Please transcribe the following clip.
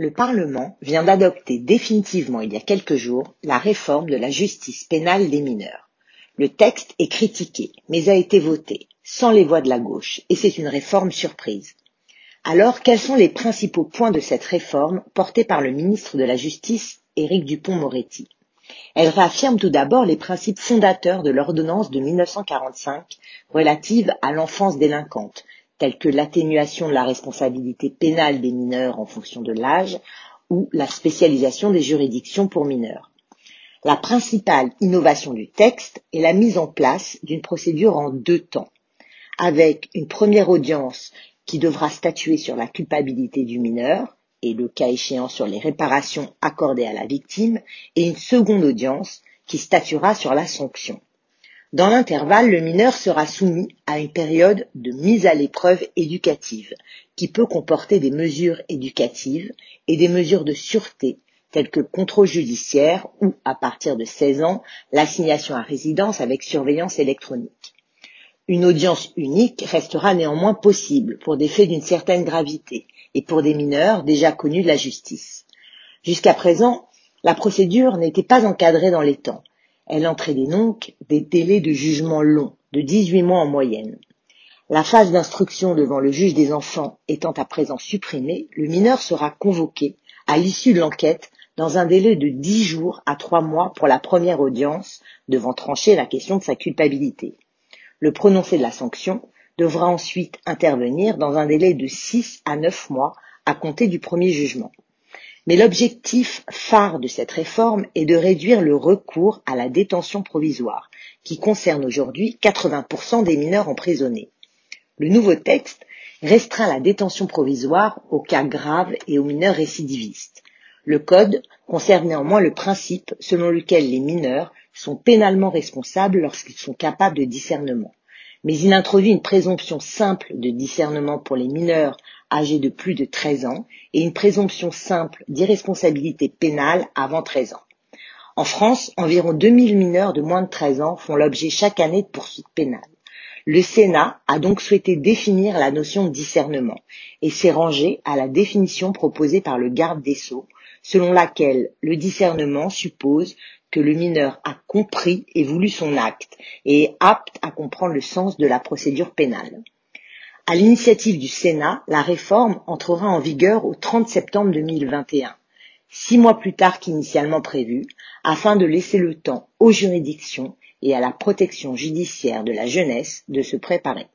Le Parlement vient d'adopter définitivement il y a quelques jours la réforme de la justice pénale des mineurs. Le texte est critiqué, mais a été voté, sans les voix de la gauche, et c'est une réforme surprise. Alors, quels sont les principaux points de cette réforme portée par le ministre de la Justice, Éric Dupont-Moretti Elle réaffirme tout d'abord les principes fondateurs de l'ordonnance de 1945 relative à l'enfance délinquante, tels que l'atténuation de la responsabilité pénale des mineurs en fonction de l'âge ou la spécialisation des juridictions pour mineurs. La principale innovation du texte est la mise en place d'une procédure en deux temps, avec une première audience qui devra statuer sur la culpabilité du mineur et le cas échéant sur les réparations accordées à la victime, et une seconde audience qui statuera sur la sanction. Dans l'intervalle, le mineur sera soumis à une période de mise à l'épreuve éducative, qui peut comporter des mesures éducatives et des mesures de sûreté, telles que le contrôle judiciaire ou, à partir de 16 ans, l'assignation à résidence avec surveillance électronique. Une audience unique restera néanmoins possible pour des faits d'une certaine gravité et pour des mineurs déjà connus de la justice. Jusqu'à présent, la procédure n'était pas encadrée dans les temps elle entraînait donc des délais de jugement longs, de 18 mois en moyenne. La phase d'instruction devant le juge des enfants étant à présent supprimée, le mineur sera convoqué à l'issue de l'enquête dans un délai de 10 jours à 3 mois pour la première audience devant trancher la question de sa culpabilité. Le prononcé de la sanction devra ensuite intervenir dans un délai de 6 à 9 mois à compter du premier jugement. Mais l'objectif phare de cette réforme est de réduire le recours à la détention provisoire, qui concerne aujourd'hui 80% des mineurs emprisonnés. Le nouveau texte restreint la détention provisoire aux cas graves et aux mineurs récidivistes. Le Code conserve néanmoins le principe selon lequel les mineurs sont pénalement responsables lorsqu'ils sont capables de discernement. Mais il introduit une présomption simple de discernement pour les mineurs âgés de plus de 13 ans et une présomption simple d'irresponsabilité pénale avant 13 ans. En France, environ 2000 mineurs de moins de 13 ans font l'objet chaque année de poursuites pénales. Le Sénat a donc souhaité définir la notion de discernement et s'est rangé à la définition proposée par le garde des sceaux, selon laquelle le discernement suppose que le mineur a compris et voulu son acte et est apte à comprendre le sens de la procédure pénale. À l'initiative du Sénat, la réforme entrera en vigueur au 30 septembre 2021, six mois plus tard qu'initialement prévu, afin de laisser le temps aux juridictions et à la protection judiciaire de la jeunesse de se préparer.